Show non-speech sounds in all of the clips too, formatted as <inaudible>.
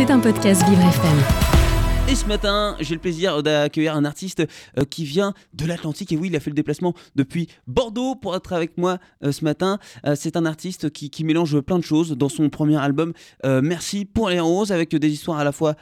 C'est un podcast Vivre FM. Et ce matin, j'ai le plaisir d'accueillir un artiste euh, qui vient de l'Atlantique. Et oui, il a fait le déplacement depuis Bordeaux pour être avec moi euh, ce matin. Euh, c'est un artiste qui, mélange plein de choses dans son premier album. Merci pour les roses, avec des histoires à la fois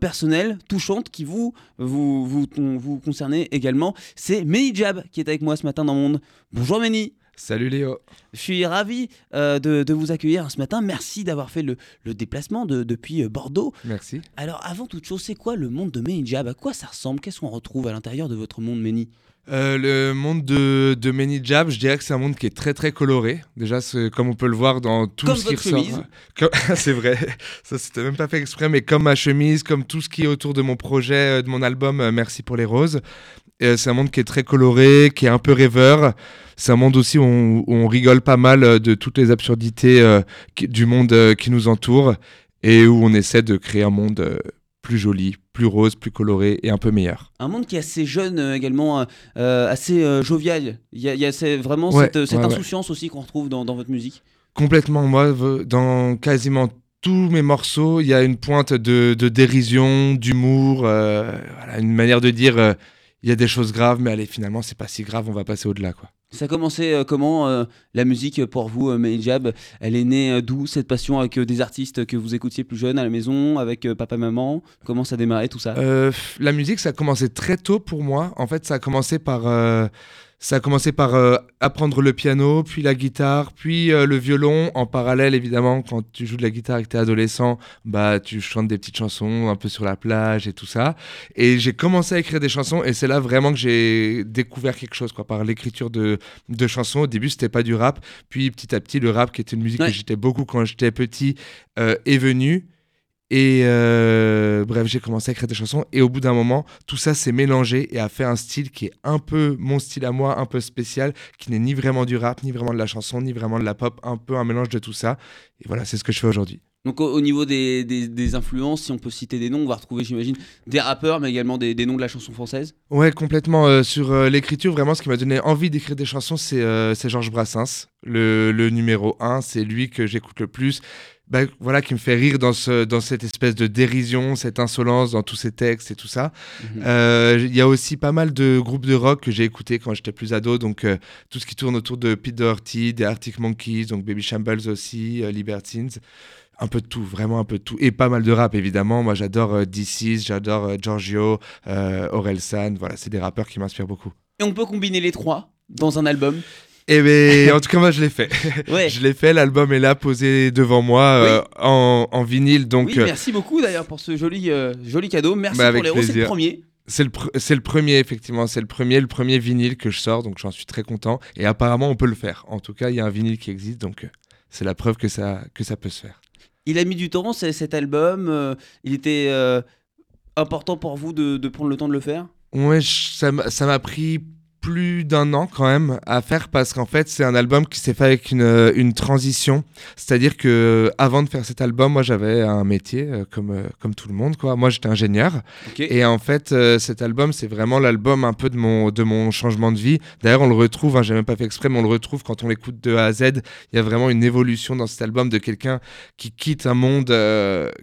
personnelles, touchantes, qui vous, vous, vous, concernez également. C'est Meni Jab qui est avec moi ce matin dans Monde. Bonjour Meni. Salut Léo. Je suis ravi euh, de, vous accueillir ce matin. Merci d'avoir fait le, déplacement depuis euh, Bordeaux. Merci. Alors avant toute chose, c'est quoi le monde de Jab? À quoi ça ressemble? Qu'est-ce qu'on retrouve à l'intérieur de votre monde Meni euh, le monde de, de Jab, je dirais que c'est un monde qui est très très coloré. Déjà, comme on peut le voir dans tout ce qui ressort. <laughs> <laughs> c'est vrai, ça c'était même pas fait exprès, mais comme ma chemise, comme tout ce qui est autour de mon projet, de mon album Merci pour les roses. c'est un monde qui est très coloré, qui est un peu rêveur c'est un monde aussi où on, rigole pas mal euh, de toutes les absurdités euh, du monde euh, qui nous entoure et où on essaie de créer un monde plus joli, plus rose, plus coloré et un peu meilleur. Un monde qui est assez jeune également, assez jovial. Il y a, vraiment cette, insouciance aussi qu'on retrouve dans, votre musique. Complètement. Moi, dans quasiment tous mes morceaux, il y a une pointe de, dérision, d'humour, une manière de dire il y a des choses graves, mais allez, finalement, c'est pas si grave, on va passer au-delà. quoi. Ça a commencé euh, comment euh, la musique pour vous, euh, Elle est née euh, d'où cette passion avec des artistes que vous écoutiez plus jeunes à la maison, avec papa maman? Comment ça a démarré tout ça? La musique, ça a commencé très tôt pour moi. En fait, ça a commencé par ça a commencé par euh, apprendre le piano, puis la guitare, puis euh, le violon. En parallèle, évidemment, quand tu joues de la guitare et que tu es adolescent, bah, tu chantes des petites chansons un peu sur la plage et tout ça. Et j'ai commencé à écrire des chansons et c'est là vraiment que j'ai découvert quelque chose quoi, par l'écriture de, de chansons. Au début, c'était pas du rap. Puis petit à petit, le rap, qui était une musique que j'étais beaucoup quand j'étais petit, euh, est venu. Et euh, bref, j'ai commencé à écrire des chansons et au bout d'un moment, tout ça s'est mélangé et a fait un style qui est un peu mon style à moi, un peu spécial, qui n'est ni vraiment du rap, ni vraiment de la chanson, ni vraiment de la pop, un peu un mélange de tout ça. Et voilà, c'est ce que je fais aujourd'hui. Donc au, niveau des, des, influences, si on peut citer des noms, on va retrouver, j'imagine, des rappeurs, mais également des, des, noms de la chanson française? Ouais, complètement. Euh, sur euh, l'écriture, vraiment, ce qui m'a donné envie d'écrire des chansons, c'est Georges Brassens, le, le numéro 1. C'est lui que j'écoute le plus. Bah, voilà, qui me fait rire dans, ce, dans cette espèce de dérision, cette insolence dans tous ces textes et tout ça. Mhm. Euh, il y a aussi pas mal de groupes de rock que j'ai écoutés quand j'étais plus ado, donc euh, tout ce qui tourne autour de Pete Doherty, des Arctic Monkeys, donc Baby Shambles aussi, euh, Libertines. Un peu de tout, vraiment un peu de tout. Et pas mal de rap, évidemment. Moi, j'adore DC's, j'adore Giorgio, Orelsan. Voilà, c'est des rappeurs qui m'inspirent beaucoup. Et on peut combiner les trois dans un album? Eh bien, en tout cas, moi, je l'ai fait. <laughs> je l'ai fait. L'album est là, posé devant moi, euh, en, vinyle. Donc, oui, euh, merci beaucoup d'ailleurs pour ce joli, euh, joli cadeau. Merci bah, pour les c'est le premier. C'est le, c'est le premier, effectivement. C'est le premier, le premier vinyle que je sors, donc j'en suis très content. Et apparemment, on peut le faire. En tout cas, il y a un vinyle qui existe, donc c'est la preuve que ça, que ça peut se faire. Il a mis du temps, cet album. il était important pour vous de, de, prendre le temps de le faire? Ouais, ça m'a pris plus d'un an quand même à faire parce qu'en fait c'est un album qui s'est fait avec une, euh, une transition. C'est-à-dire que euh, avant de faire cet album moi j'avais un métier euh, comme comme tout le monde quoi. Moi j'étais ingénieur. Et en fait cet album c'est vraiment l'album un peu de mon de mon changement de vie. D'ailleurs on le retrouve hein, j'ai même pas fait exprès mais on le retrouve quand on l'écoute de A à Z. Il y a vraiment une évolution dans cet album de quelqu'un qui quitte un monde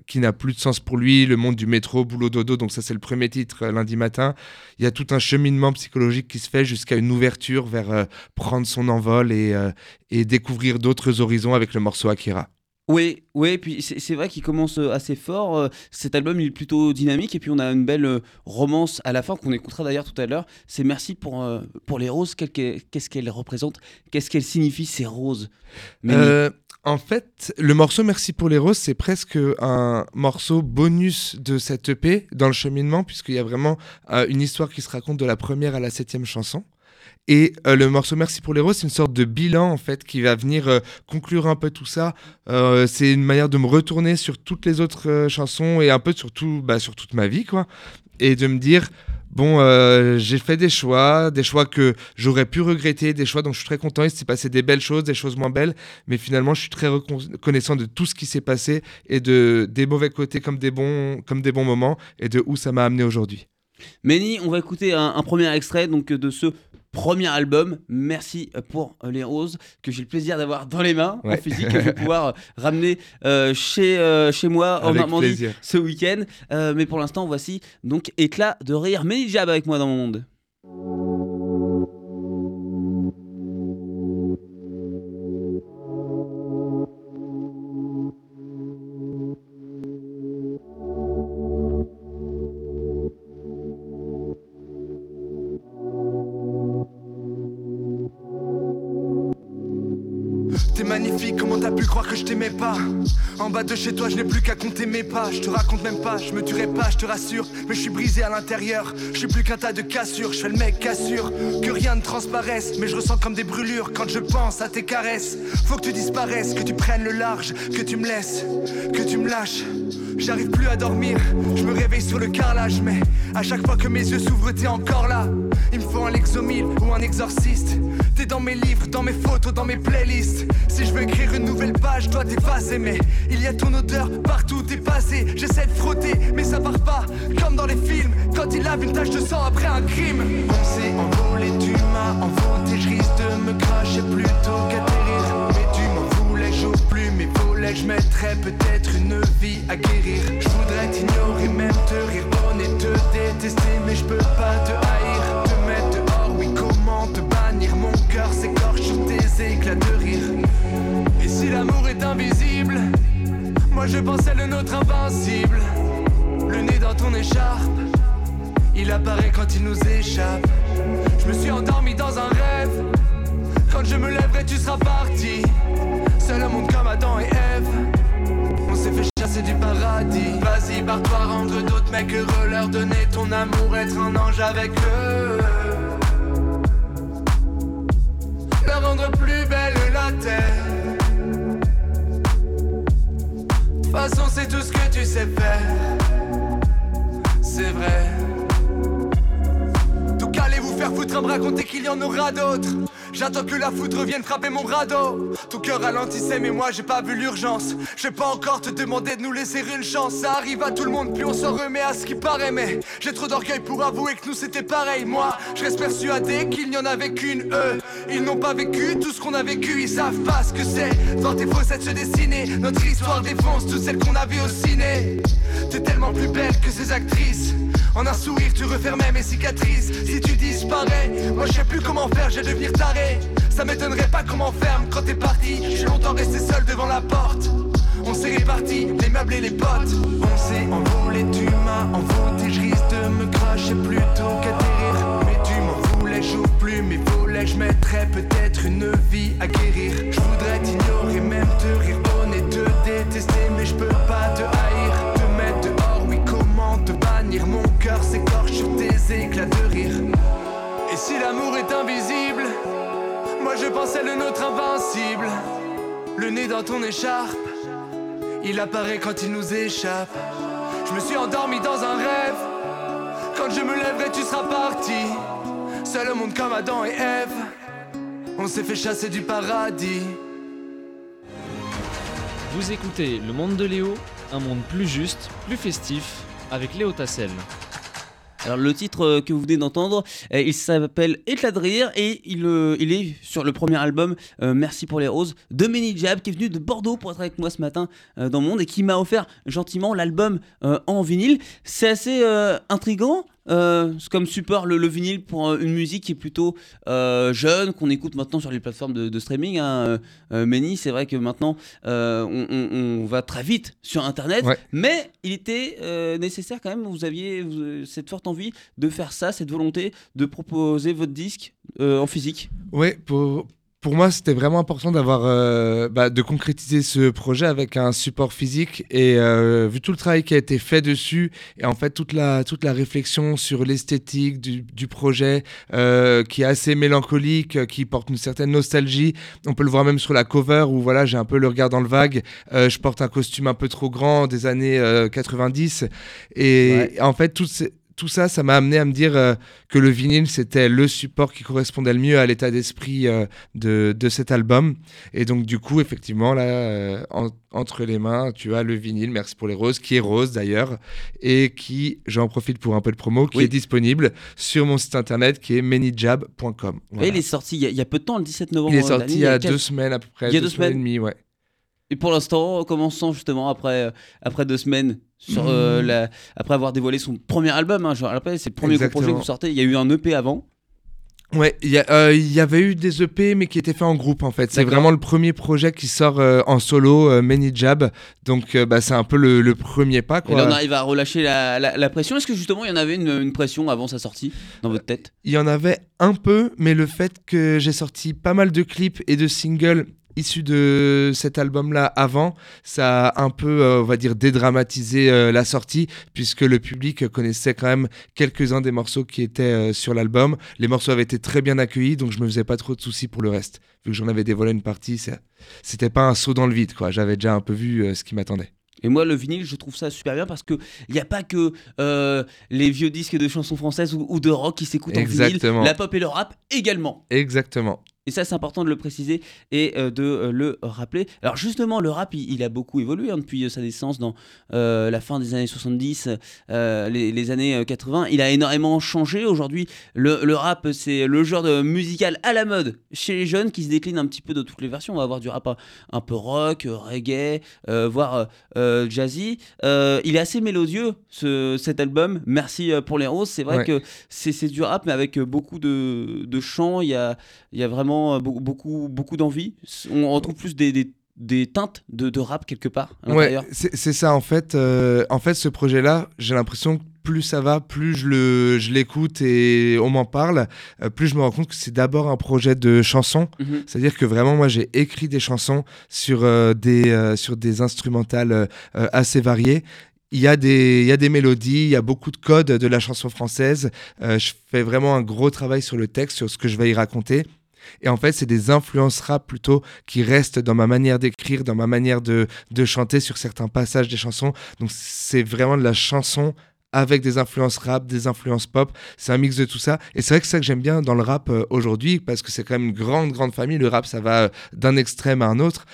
qui n'a plus de sens pour lui le monde du métro boulot dodo. Donc ça c'est le premier titre lundi matin. Il y a tout un cheminement psychologique qui se fait jusqu'à une ouverture vers euh, prendre son envol et, euh, et découvrir d'autres horizons avec le morceau Akira. Oui, oui, puis c'est vrai qu'il commence euh, assez fort. Cet album il est plutôt dynamique et puis on a une belle romance à la fin qu'on écoutera d'ailleurs tout à l'heure. C'est merci pour, pour les roses. Qu'est-ce qu'elles représentent? Qu'est-ce qu'elles signifient ces roses? En fait, le morceau Merci pour les roses, c'est presque un morceau bonus de cette EP dans le cheminement, puisqu'il y a vraiment une histoire qui se raconte de la première à la septième chanson. Et euh, le morceau Merci pour les roses, c'est une sorte de bilan en fait qui va venir euh, conclure un peu tout ça. Euh, c'est une manière de me retourner sur toutes les autres chansons et un peu sur, bah, sur toute ma vie quoi. Et de me dire, bon, j'ai fait des choix, des choix que j'aurais pu regretter, des choix dont je suis très content. Il s'est passé des belles choses, des choses moins belles, mais finalement, je suis très reconnaissant de tout ce qui s'est passé et de des mauvais côtés comme des bons, comme des bons moments et de où ça m'a amené aujourd'hui. Méni, on va écouter un, un premier extrait donc de ce premier album. Merci pour euh, les roses que j'ai le plaisir d'avoir dans les mains en physique que je vais <laughs> pouvoir ramener euh, chez, euh, chez moi en Normandie ce week-end. Euh, mais pour l'instant, voici donc éclat de rire. Méni Jab avec moi dans mon monde. Magnifique, comment t'as pu croire que je t'aimais pas? En bas de chez toi, je n'ai plus qu'à compter mes pas. Je te raconte même pas, je me tuerai pas, je te rassure. Mais je suis brisé à l'intérieur, je suis plus qu'un tas de cassures. Je fais le mec cassure, que rien ne transparaisse. Mais je ressens comme des brûlures quand je pense à tes caresses. Faut que tu disparaisses, que tu prennes le large, que tu me laisses, que tu me lâches. J'arrive plus à dormir, je me réveille sur le carrelage, mais à chaque fois que mes yeux s'ouvrent, t'es encore là. Il me faut un lexomile ou un exorciste. T'es dans mes livres, dans mes photos, dans mes playlists. Si je veux écrire une nouvelle page, je dois t'effacer, mais il y a ton odeur partout, t'es passé. J'essaie de frotter, mais ça part pas. Comme dans les films, quand il lave une tache de sang après un crime. On s'est envolé, tu m'as envoûté, je risque de me cracher plutôt qu'atterrir. Je mettrais peut-être une vie à guérir. Je voudrais t'ignorer, même te rire, et te détester, mais je peux pas te haïr. Te mettre dehors, oui, comment te bannir? Mon cœur s'écorche sur tes éclats de rire. Et si l'amour est invisible, moi je pensais le nôtre invincible. Le nez dans ton écharpe, il apparaît quand il nous échappe. Je me suis endormi dans un rêve. Quand je me lèverai, tu seras parti. Seul au monde comme Adam et Ève. On s'est fait chasser du paradis. Vas-y, barre-toi, rendre d'autres mecs heureux. Leur donner ton amour, être un ange avec eux. Leur rendre plus belle la terre. De façon, c'est tout ce que tu sais faire. C'est vrai. Donc allez vous faire foutre à me raconter qu'il y en aura d'autres. J'attends que la foudre vienne frapper mon radeau. Ton cœur ralentissait, mais moi j'ai pas vu l'urgence. Je vais pas encore te demander de nous laisser une chance. Ça arrive à tout le monde, puis on s'en remet à ce qui paraît. Mais j'ai trop d'orgueil pour avouer que nous c'était pareil. Moi, je reste persuadé qu'il n'y en avait qu'une. Eux, ils n'ont pas vécu tout ce qu'on a vécu. Ils savent pas ce que c'est. Voir tes faussettes se dessiner. Notre histoire défonce toutes celles qu'on a vues au ciné. T'es tellement plus belle que ces actrices. En un sourire, tu refermais mes cicatrices. Si tu disparais, moi je sais plus comment faire, je vais devenir taré. Ça m'étonnerait pas comment ferme quand t'es parti. Je longtemps resté seul devant la porte. On s'est répartis, les meubles et les potes. On s'est envolé, tu m'as envoûté. Je risque de me cracher plutôt qu'atterrir. Mais tu m'en voulais, j'ouvre plus mes volets. Je mettrais peut-être une vie à guérir. Je voudrais t'ignorer, même te rire bonne et te détester. Mais je peux pas te haïr, te mettre dehors. Oui, comment te bannir? Mon cœur s'écorche sur tes éclats de rire. Si l'amour est invisible, moi je pensais le nôtre invincible. Le nez dans ton écharpe, il apparaît quand il nous échappe. Je me suis endormi dans un rêve. Quand je me lèverai, tu seras parti. Seul au monde comme Adam et Ève. On s'est fait chasser du paradis. Vous écoutez Le Monde de Léo, un monde plus juste, plus festif, avec Léo Tassel. Alors le titre euh, que vous venez d'entendre, euh, il s'appelle Éclat de rire et il, euh, il est sur le premier album Merci pour les roses de Méni Jab qui est venu de Bordeaux pour être avec moi ce matin dans le monde et qui m'a offert gentiment l'album en vinyle. C'est assez intriguant. Euh, comme support le, le vinyle pour euh, une musique qui est plutôt euh, jeune, qu'on écoute maintenant sur les plateformes de, de streaming. Hein. Euh, Méni, c'est vrai que maintenant on, on- on va très vite sur Internet, Ouais. mais il était nécessaire quand même, vous aviez vous- cette forte envie de faire ça, cette volonté de proposer votre disque en physique. Ouais, pour, pour moi, c'était vraiment important d'avoir, euh, bah, de concrétiser ce projet avec un support physique. Et euh, vu tout le travail qui a été fait dessus, et en fait toute la, toute la réflexion sur l'esthétique du, du projet, euh, qui est assez mélancolique, euh, qui porte une certaine nostalgie. On peut le voir même sur la cover où voilà, j'ai un peu le regard dans le vague. Euh, je porte un costume un peu trop grand des années euh, 90. Et Ouais. en fait, toutes ces tout ça, ça m'a amené à me dire euh, que le vinyle, c'était le support qui correspondait le mieux à l'état d'esprit euh, de, de, cet album. Et donc, du coup, effectivement, là, euh, entre les mains, tu as le vinyle, merci pour les roses, qui est rose d'ailleurs, et qui, j'en profite pour un peu de promo, qui est disponible sur mon site internet qui est manyjab.com. Et il est sorti il y, a, peu de temps, le 17 novembre. Il est sorti il y a deux semaines à peu près. Il y a deux, semaines. et demie, ouais. Et pour l'instant, comment on justement après, euh, après deux semaines sur, euh, mmh. la, après avoir dévoilé son premier album hein, c'est le premier projet que vous sortez. Il y a eu un EP avant. Ouais, il y, euh, y, avait eu des EP mais qui étaient faits en groupe en fait. C'est vraiment le premier projet qui sort en solo, Many Jab. Donc bah, c'est un peu le, premier pas. Quoi. Et là on arrive à relâcher la, la, pression. Est-ce que justement il y en avait une, une, pression avant sa sortie dans votre tête? Il y en avait un peu, mais le fait que j'ai sorti pas mal de clips et de singles issu de cet album-là avant, ça a un peu, euh, on va dire, dédramatisé euh, la sortie, puisque le public connaissait quand même quelques-uns des morceaux qui étaient euh, sur l'album. Les morceaux avaient été très bien accueillis, donc je me faisais pas trop de soucis pour le reste. Vu que j'en avais dévoilé une partie, c'était pas un saut dans le vide, quoi. J'avais déjà un peu vu ce qui m'attendait. Et moi, le vinyle, je trouve ça super bien parce qu'il n'y a pas que les vieux disques de chansons françaises ou, ou de rock qui s'écoutent en vinyle. La pop et le rap également. Exactement. Et ça, c'est important de le préciser et euh, de euh, le rappeler. Alors justement, le rap, il, a beaucoup évolué hein, depuis euh, sa naissance dans la fin des années 70, les, années 80. Il a énormément changé. Aujourd'hui, le, rap, c'est le genre de musical à la mode chez les jeunes qui se décline un petit peu de toutes les versions. On va avoir du rap un, peu rock, reggae, voire jazzy. il est assez mélodieux, ce, cet album. Merci pour les roses. C'est vrai que c'est du rap, mais avec beaucoup de, de chants. Il y a, il y a vraiment euh, beaucoup, beaucoup d'envie. On retrouve plus des, des, teintes de, de, rap quelque part à ouais, c'est ça en fait. Euh, en fait, ce projet-là, j'ai l'impression que plus ça va, plus je l'écoute et on m'en parle, euh, plus je me rends compte que c'est d'abord un projet de chansons. Mhm. C'est-à-dire que vraiment, moi, j'ai écrit des chansons sur, des, sur des instrumentales assez variées il y, a des, il y a des mélodies, il y a beaucoup de codes de la chanson française. je fais vraiment un gros travail sur le texte, sur ce que je vais y raconter. Et en fait, c'est des influences rap plutôt qui restent dans ma manière d'écrire, dans ma manière de, de chanter sur certains passages des chansons. Donc c'est vraiment de la chanson avec des influences rap, des influences pop. C'est un mix de tout ça. Et c'est vrai que c'est ça que j'aime bien dans le rap euh, aujourd'hui, parce que c'est quand même une grande, grande famille. Le rap, ça va euh, d'un extrême à un autre.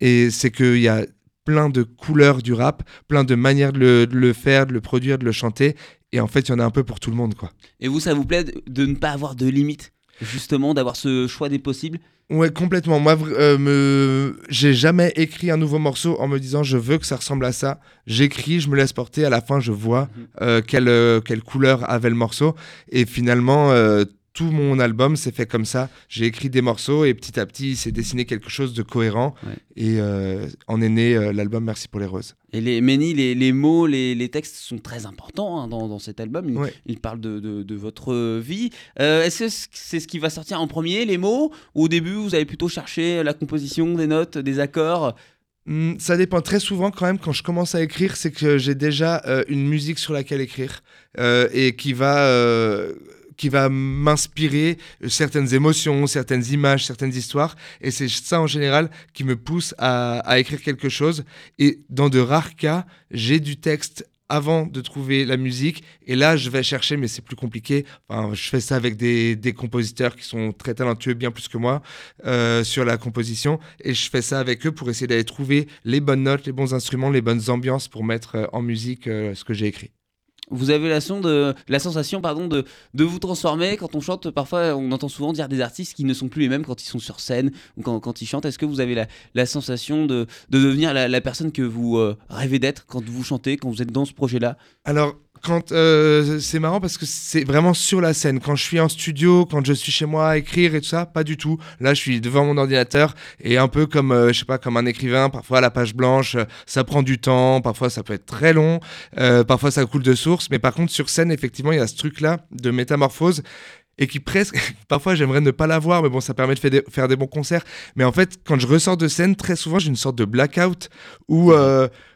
Et c'est qu'il y a plein de couleurs du rap, plein de manières de le, le, faire, de le produire, de le chanter. Et en fait, il y en a un peu pour tout le monde. quoi. Et vous, ça vous plaît de ne pas avoir de limites? Justement d'avoir ce choix des possibles Ouais, complètement. Moi, euh, me... j'ai jamais écrit un nouveau morceau en me disant je veux que ça ressemble à ça. J'écris, je me laisse porter. À la fin, je vois mhm. euh, quelle, euh, quelle couleur avait le morceau. Et finalement, tout mon album s'est fait comme ça. J'ai écrit des morceaux et petit à petit, il s'est dessiné quelque chose de cohérent. Et euh, en est né euh, l'album Merci pour les roses. Et les, Méni, les, les mots, les, les, textes sont très importants hein, dans, dans, cet album. Il, parle de, de, votre vie. Euh, est-ce que c'est ce qui va sortir en premier, les mots? Ou au début, vous avez plutôt cherché la composition, des notes, des accords? Hmm, ça dépend très souvent quand même quand je commence à écrire, c'est que j'ai déjà une musique sur laquelle écrire et qui va qui va m'inspirer certaines émotions, certaines images, certaines histoires. Et c'est ça en général qui me pousse à, écrire quelque chose. Et dans de rares cas, j'ai du texte avant de trouver la musique. Et là, je vais chercher, mais c'est plus compliqué. Enfin, je fais ça avec des, compositeurs qui sont très talentueux, bien plus que moi, euh, sur la composition. Et je fais ça avec eux pour essayer d'aller trouver les bonnes notes, les bons instruments, les bonnes ambiances pour mettre euh, en musique euh, ce que j'ai écrit vous avez la, sensation pardon, de, de, vous transformer quand on chante. Parfois, on entend souvent dire des artistes qui ne sont plus les mêmes quand ils sont sur scène ou quand, ils chantent. Est-ce que vous avez la, la sensation de, de devenir la, la, personne que vous euh, rêvez d'être quand vous chantez, quand vous êtes dans ce projet-là? Alors, quand euh, c'est marrant parce que c'est vraiment sur la scène. Quand je suis en studio, quand je suis chez moi à écrire et tout ça, pas du tout. Là, je suis devant mon ordinateur et un peu comme euh, je sais pas, comme un écrivain. Parfois, la page blanche, ça prend du temps. Parfois, ça peut être très long. Euh, parfois, ça coule de source. Mais par contre, sur scène, effectivement, il y a ce truc-là de métamorphose et qui presque, <laughs> parfois j'aimerais ne pas l'avoir, mais bon, ça permet de faire des, bons concerts. Mais en fait, quand je ressors de scène, très souvent j'ai une sorte de blackout où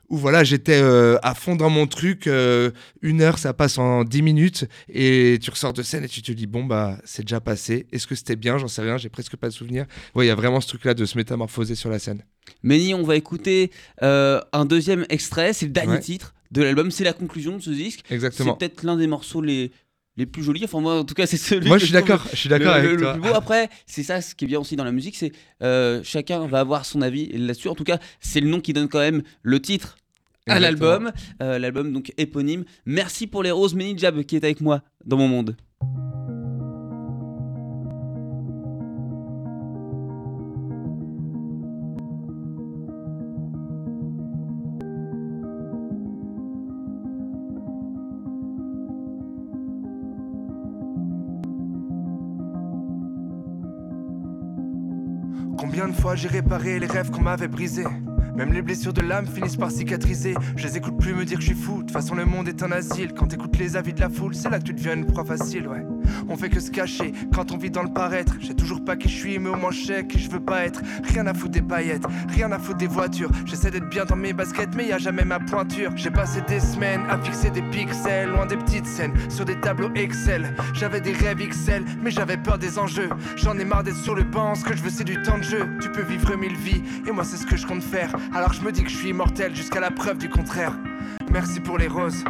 où voilà, j'étais euh, à fond dans mon truc. Euh, une heure, ça passe en dix minutes et tu ressors de scène et tu te dis bon bah c'est déjà passé. Est-ce que c'était bien? J'en sais rien. J'ai presque pas de souvenir. Ouais, il y a vraiment ce truc-là de se métamorphoser sur la scène. Méni, on va écouter euh, un deuxième extrait, c'est le dernier Ouais. titre de l'album, c'est la conclusion de ce disque. C'est Exactement. peut-être l'un des morceaux les, les plus jolis, enfin moi en tout cas <laughs> c'est celui Moi, je suis d'accord. Je suis d'accord le, avec le- le toi. plus beau. Après, c'est ça ce qui est bien aussi dans la musique, c'est euh, chacun va avoir son avis là-dessus. En tout cas, c'est le nom qui donne quand même le titre à l'album. Euh, l'album donc éponyme. Merci pour les roses, Méni Jab qui est avec moi dans mon monde. J'ai réparé les rêves qu'on m'avait brisés Même les blessures de l'âme finissent par cicatriser. Je les écoute plus me dire que je suis fou. De toute façon, le monde est un asile. Quand t'écoutes les avis de la foule, c'est là que tu deviens une proie facile, ouais. On fait que se cacher quand on vit dans le paraître. Je sais toujours pas qui je suis, mais au moins je sais qui je veux pas être. Rien à foutre des paillettes, rien à foutre des voitures. J'essaie d'être bien dans mes baskets, mais y a jamais ma pointure. J'ai passé des semaines à fixer des pixels, loin des petites scènes, sur des tableaux Excel. J'avais des rêves XL, mais j'avais peur des enjeux. J'en ai marre d'être sur le banc, ce que je veux c'est du temps de jeu. Tu peux vivre mille vies, et moi c'est ce que je compte faire. Alors je me dis que je suis immortel jusqu'à la preuve du contraire. Merci pour les roses.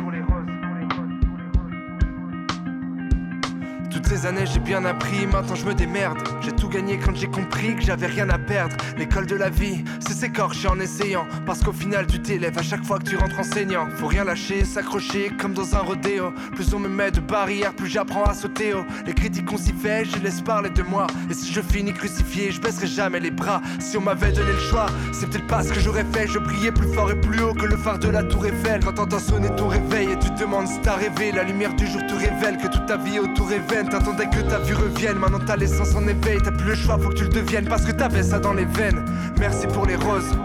Toutes ces années j'ai bien appris, maintenant je me démerde. J'ai tout gagné quand j'ai compris que j'avais rien à perdre. L'école de la vie, c'est s'écorcher en essayant. Parce qu'au final tu t'élèves à chaque fois que tu rentres enseignant. Faut rien lâcher, s'accrocher comme dans un rodéo. Plus on me met de barrières, plus j'apprends à sauter haut. Les critiques qu'on s'y fait, je laisse parler de moi. Et si je finis crucifié, je baisserai jamais les bras. Si on m'avait donné le choix, c'est peut-être pas ce que j'aurais fait. Je brillais plus fort et plus haut que le phare de la tour Eiffel. Quand t'entends sonner ton réveil et tu te demandes si t'as rêvé, la lumière du jour te révèle que toute ta vie autour est vaine. T'attendais que ta vue revienne, maintenant t'as l'essence en éveil. T'as plus le choix, faut que tu le deviennes parce que t'avais ça dans les veines. Merci pour les roses.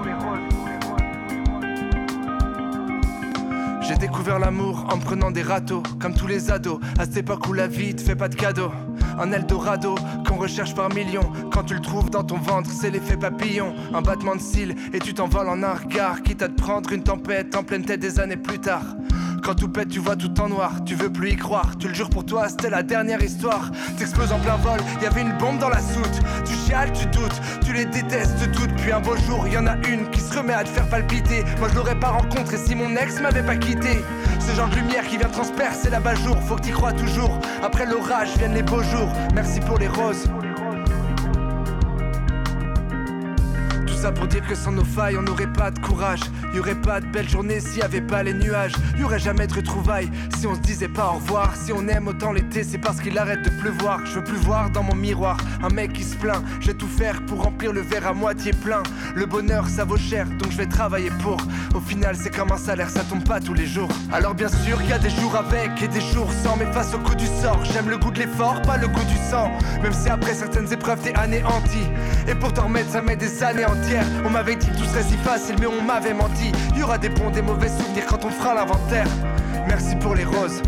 J'ai découvert l'amour en prenant des râteaux, comme tous les ados, à cette époque où la vie te fait pas de cadeaux. Un Eldorado qu'on recherche par millions. Quand tu le trouves dans ton ventre, c'est l'effet papillon. Un battement de cils et tu t'envoles en un regard, quitte à te prendre une tempête en pleine tête des années plus tard. Quand tout pète, tu vois tout en noir, tu veux plus y croire. Tu le jures pour toi, c'était la dernière histoire. T'exploses en plein vol, y avait une bombe dans la soute. Tu chiales, tu doutes, tu les détestes toutes. Puis un beau jour, y en a une qui se remet à te faire palpiter. Moi je l'aurais pas rencontré si mon ex m'avait pas quitté. Ce genre de lumière qui vient transpercer la jour faut que t'y crois toujours. Après l'orage viennent les beaux jours. Merci pour les roses. Ça pour dire que sans nos failles, on n'aurait pas de courage. Y aurait pas de belle journée s'il y avait pas les nuages. Y aurait jamais de retrouvailles si on se disait pas au revoir. Si on aime autant l'été, c'est parce qu'il arrête de pleuvoir. Je veux plus voir dans mon miroir un mec qui se plaint. Je vais tout faire pour remplir le verre à moitié plein. Le bonheur, ça vaut cher, donc je vais travailler pour. Au final, c'est comme un salaire, ça tombe pas tous les jours. Alors bien sûr qu'il y a des jours avec et des jours sans, mais face au coup du sort, j'aime le goût de l'effort, pas le goût du sang. Même si après certaines épreuves t'es anéanti. Et pour t'en remettre, ça met des années On m'avait dit que tout serait si facile, mais on m'avait menti. Y aura des bons, des mauvais souvenirs quand on fera l'inventaire. Merci pour les roses.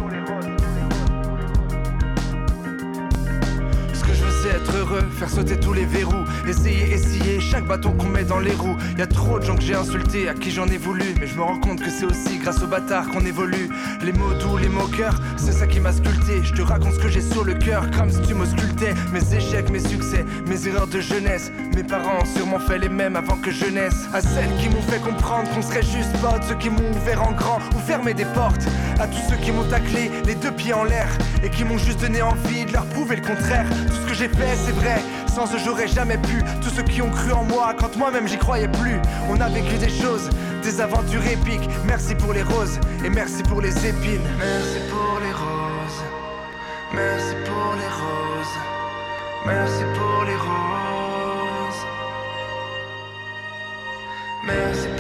Faire sauter tous les verrous, essayer, essayer chaque bâton qu'on met dans les roues. Y a trop de gens que j'ai insultés, à qui j'en ai voulu, mais je me rends compte que c'est aussi grâce aux bâtards qu'on évolue. Les mots doux, les mots cœurs, c'est ça qui m'a sculpté. Je te raconte ce que j'ai sur le cœur, comme si tu m'auscultais. Mes échecs, mes succès, mes erreurs de jeunesse. Mes parents ont sûrement fait les mêmes avant que je naisse. À celles qui m'ont fait comprendre qu'on serait juste potes, ceux qui m'ont ouvert en grand ou fermé des portes. À tous ceux qui m'ont taclé, les deux pieds en l'air, et qui m'ont juste donné envie de leur prouver le contraire. Tout ce que j'ai fait, c'est vrai, sans eux j'aurais jamais pu. Tous ceux qui ont cru en moi quand moi-même j'y croyais plus. On a vécu des choses, des aventures épiques. Merci pour les roses et merci pour les épines. Merci pour les roses. Merci pour les roses. Merci pour les roses. Merci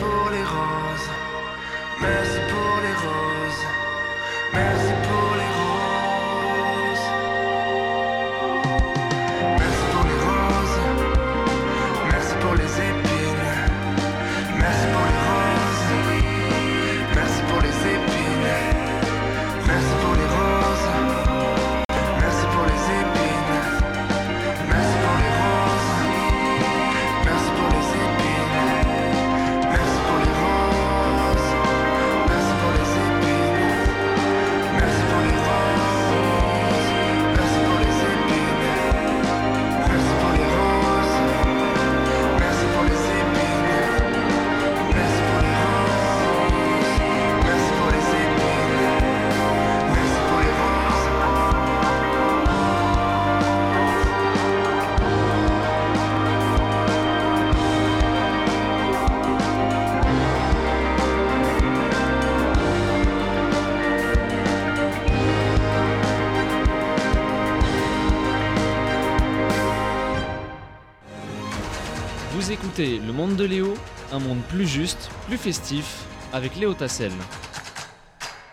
écoutez Le Monde de Léo, un monde plus juste, plus festif, avec Léo Tassel.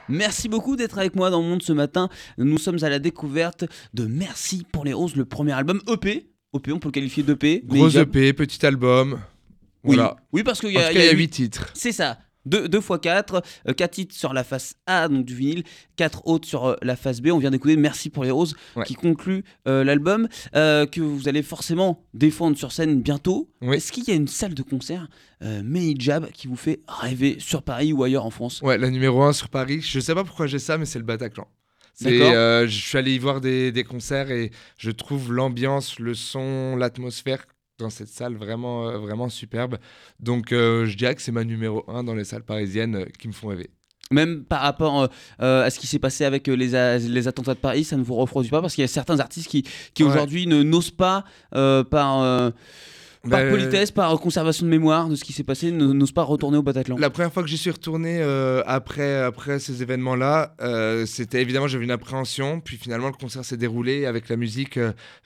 Merci beaucoup d'être avec moi dans le monde ce matin. Nous sommes à la découverte de Merci pour les roses, le premier album EP. EP, on peut le qualifier d'EP. Gros EP, petit album. Oui. Voilà. Oui, parce qu'il y y y a a huit- 8 titres. C'est ça. 2 x 4, 4 titres sur la face A donc du vinyle, 4 autres sur euh, la face B. On vient d'écouter Merci pour les roses Ouais. qui conclut euh, l'album euh, que vous allez forcément défendre sur scène bientôt. Oui. Est-ce qu'il y a une salle de concert euh, Jab qui vous fait rêver sur Paris ou ailleurs en France? Ouais, la numéro 1 sur Paris. Je sais pas pourquoi j'ai ça, mais c'est le Bataclan. Je suis allé y voir des, des concerts et je trouve l'ambiance, le son, l'atmosphère dans cette salle vraiment, euh, vraiment superbe. Donc euh, je dirais que c'est ma numéro 1 dans les salles parisiennes euh, qui me font rêver. Même par rapport euh, à ce qui s'est passé avec les, les attentats de Paris, ça ne vous refroidit pas parce qu'il y a certains artistes qui, qui Ouais. aujourd'hui ne n'osent pas euh, par, par Bah, politesse, par conservation de mémoire de ce qui s'est passé, n'osent pas retourner au Bataclan. La première fois que j'y suis retourné euh, après, après ces événements-là, euh, c'était évidemment j'avais une appréhension. Puis finalement, le concert s'est déroulé avec la musique.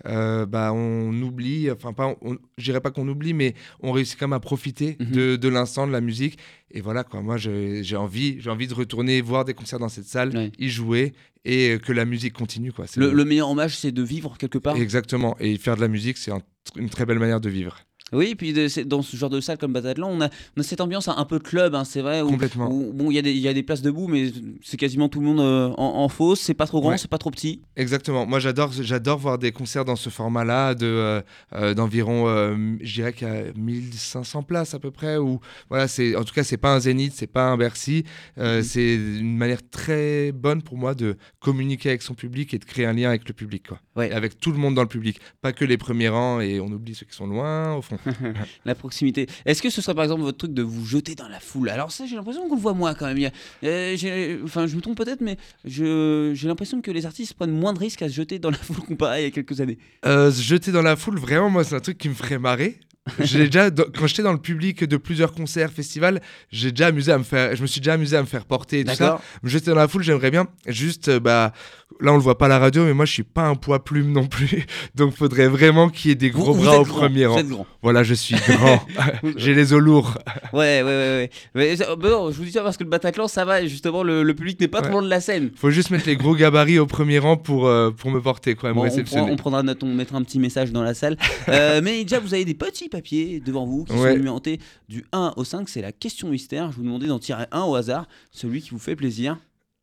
euh, bah, on oublie, enfin pas, on- dirais pas qu'on oublie, mais on réussit quand même à profiter Mhm. de, de l'instant, de la musique. Et voilà quoi. Moi, j'ai envie, envie de retourner voir des concerts dans cette salle, Ouais. y jouer et que la musique continue quoi. Le, le meilleur hommage, c'est de vivre quelque part. Exactement. Et faire de la musique, c'est un- une très belle manière de vivre. Oui, et puis de- dans ce genre de salle comme Bataclan, on a, on a cette ambiance un peu club, hein, c'est vrai. Où, Complètement. où- bon, il y, a des- il y a des places debout, mais c'est quasiment tout le monde euh, en, en fosse. C'est pas trop grand, Ouais. c'est pas trop petit. Exactement. Moi, j'adore, j'adore voir des concerts dans ce format-là, de euh, euh, d'environ, euh, je dirais qu'il y a 1500 places à peu près. Ou voilà, c'est, en tout cas, c'est pas un zénith, c'est pas un Bercy. Mhm. C'est une manière très bonne pour moi de communiquer avec son public et de créer un lien avec le public, quoi. Ouais. Avec tout le monde dans le public, pas que les premiers rangs et on oublie ceux qui sont loin au fond. <laughs> La proximité. Est-ce que ce serait par exemple votre truc de vous jeter dans la foule? Alors ça, j'ai l'impression qu'on le voit moins quand même. Euh, enfin, je me trompe peut-être, mais j'ai l'impression que les artistes prennent moins de risques à se jeter dans la <laughs> foule comparé à il y a quelques années. Euh, se jeter dans la foule, vraiment, moi, c'est un truc qui me ferait marrer. J'ai déjà, quand j'étais dans le public de plusieurs concerts, festivals, j'ai déjà amusé à me faire, je me suis déjà amusé à me faire porter et tout ça. Me jeter dans la foule, j'aimerais bien. Juste, euh, bah, là, on le voit pas à la radio, mais moi, je suis pas un poids plume non plus. <laughs> Donc, faudrait vraiment qu'il y ait des gros vous bras au grand, premier vous rang. êtes grand. Voilà, je suis grand. <laughs> j'ai les os lourds. Ouais, ouais, ouais. ouais. Mais, bah non, je vous dis ça parce que le Bataclan, ça va. Et justement, le, le public n'est pas Ouais. trop loin de la scène. Faut juste mettre les gros gabarits au premier rang pour, euh, pour me porter, quoi, me Bon, on, prend- réceptionner. on prendra note, on mettra un petit message dans la salle. Euh, <laughs> mais déjà, vous avez des petits papiers devant vous qui Ouais. sont numérotés du 1 au 5. C'est la question mystère. Je vous demandais d'en tirer un au hasard, celui qui vous fait plaisir.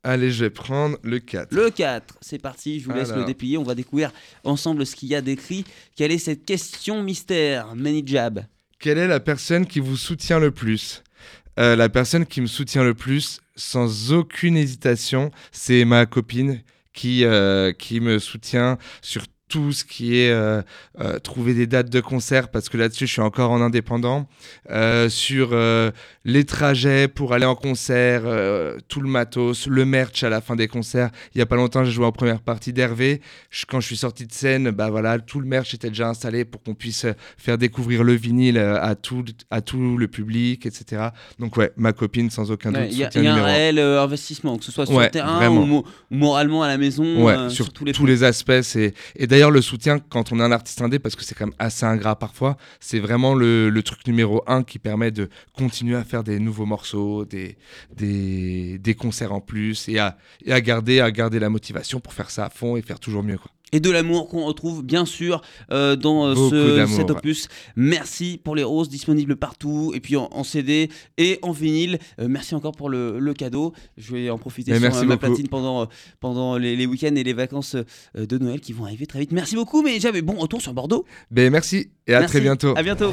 Allez, je vais prendre le 4. Le 4, c'est parti, je vous laisse le déplier. On va découvrir ensemble ce qu'il y a d'écrit. Quelle est cette question mystère Many Jab. Quelle est la personne qui vous soutient le plus? Euh, La personne qui me soutient le plus, sans aucune hésitation, c'est ma copine qui, euh, qui me soutient sur tout ce qui est euh, euh, trouver des dates de concert, parce que là-dessus, je suis encore en indépendant, euh, sur les trajets pour aller en concert, tout le matos, le merch à la fin des concerts. Il y a pas longtemps, j'ai joué en première partie d'Hervé. Quand je suis sorti de scène, bah voilà, tout le merch était déjà installé pour qu'on puisse faire découvrir le vinyle à tout, à tout le public, etc. Donc ouais, ma copine sans aucun doute Il y a, y un réel investissement, que ce soit sur Ouais, le terrain ou, mo- ou moralement à la maison, Ouais, sur, tous les tous les aspects. Et d'ailleurs, le soutien, quand on est un artiste indé, parce que c'est quand même assez ingrat parfois, c'est vraiment le, truc numéro un qui permet de continuer à faire des nouveaux morceaux, des, des, des concerts en plus, et à, et à, garder, à garder la motivation pour faire ça à fond et faire toujours mieux. Quoi. Et de l'amour qu'on retrouve bien sûr euh, dans euh, ce, cet ouais. opus. Merci pour les roses disponibles partout et puis en, en CD et en vinyle. Euh, merci encore pour le, le cadeau. Je vais en profiter Mais sur merci ma beaucoup. platine pendant, pendant les, les week-ends et les vacances de Noël qui vont arriver très vite. Merci beaucoup, mais j'avais bon retour sur Bordeaux. Ben, merci et à Merci. très bientôt. À bientôt.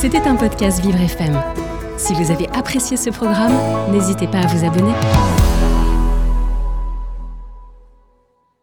C'était un podcast Vivre FM. Si vous avez apprécié ce programme, n'hésitez pas à vous abonner.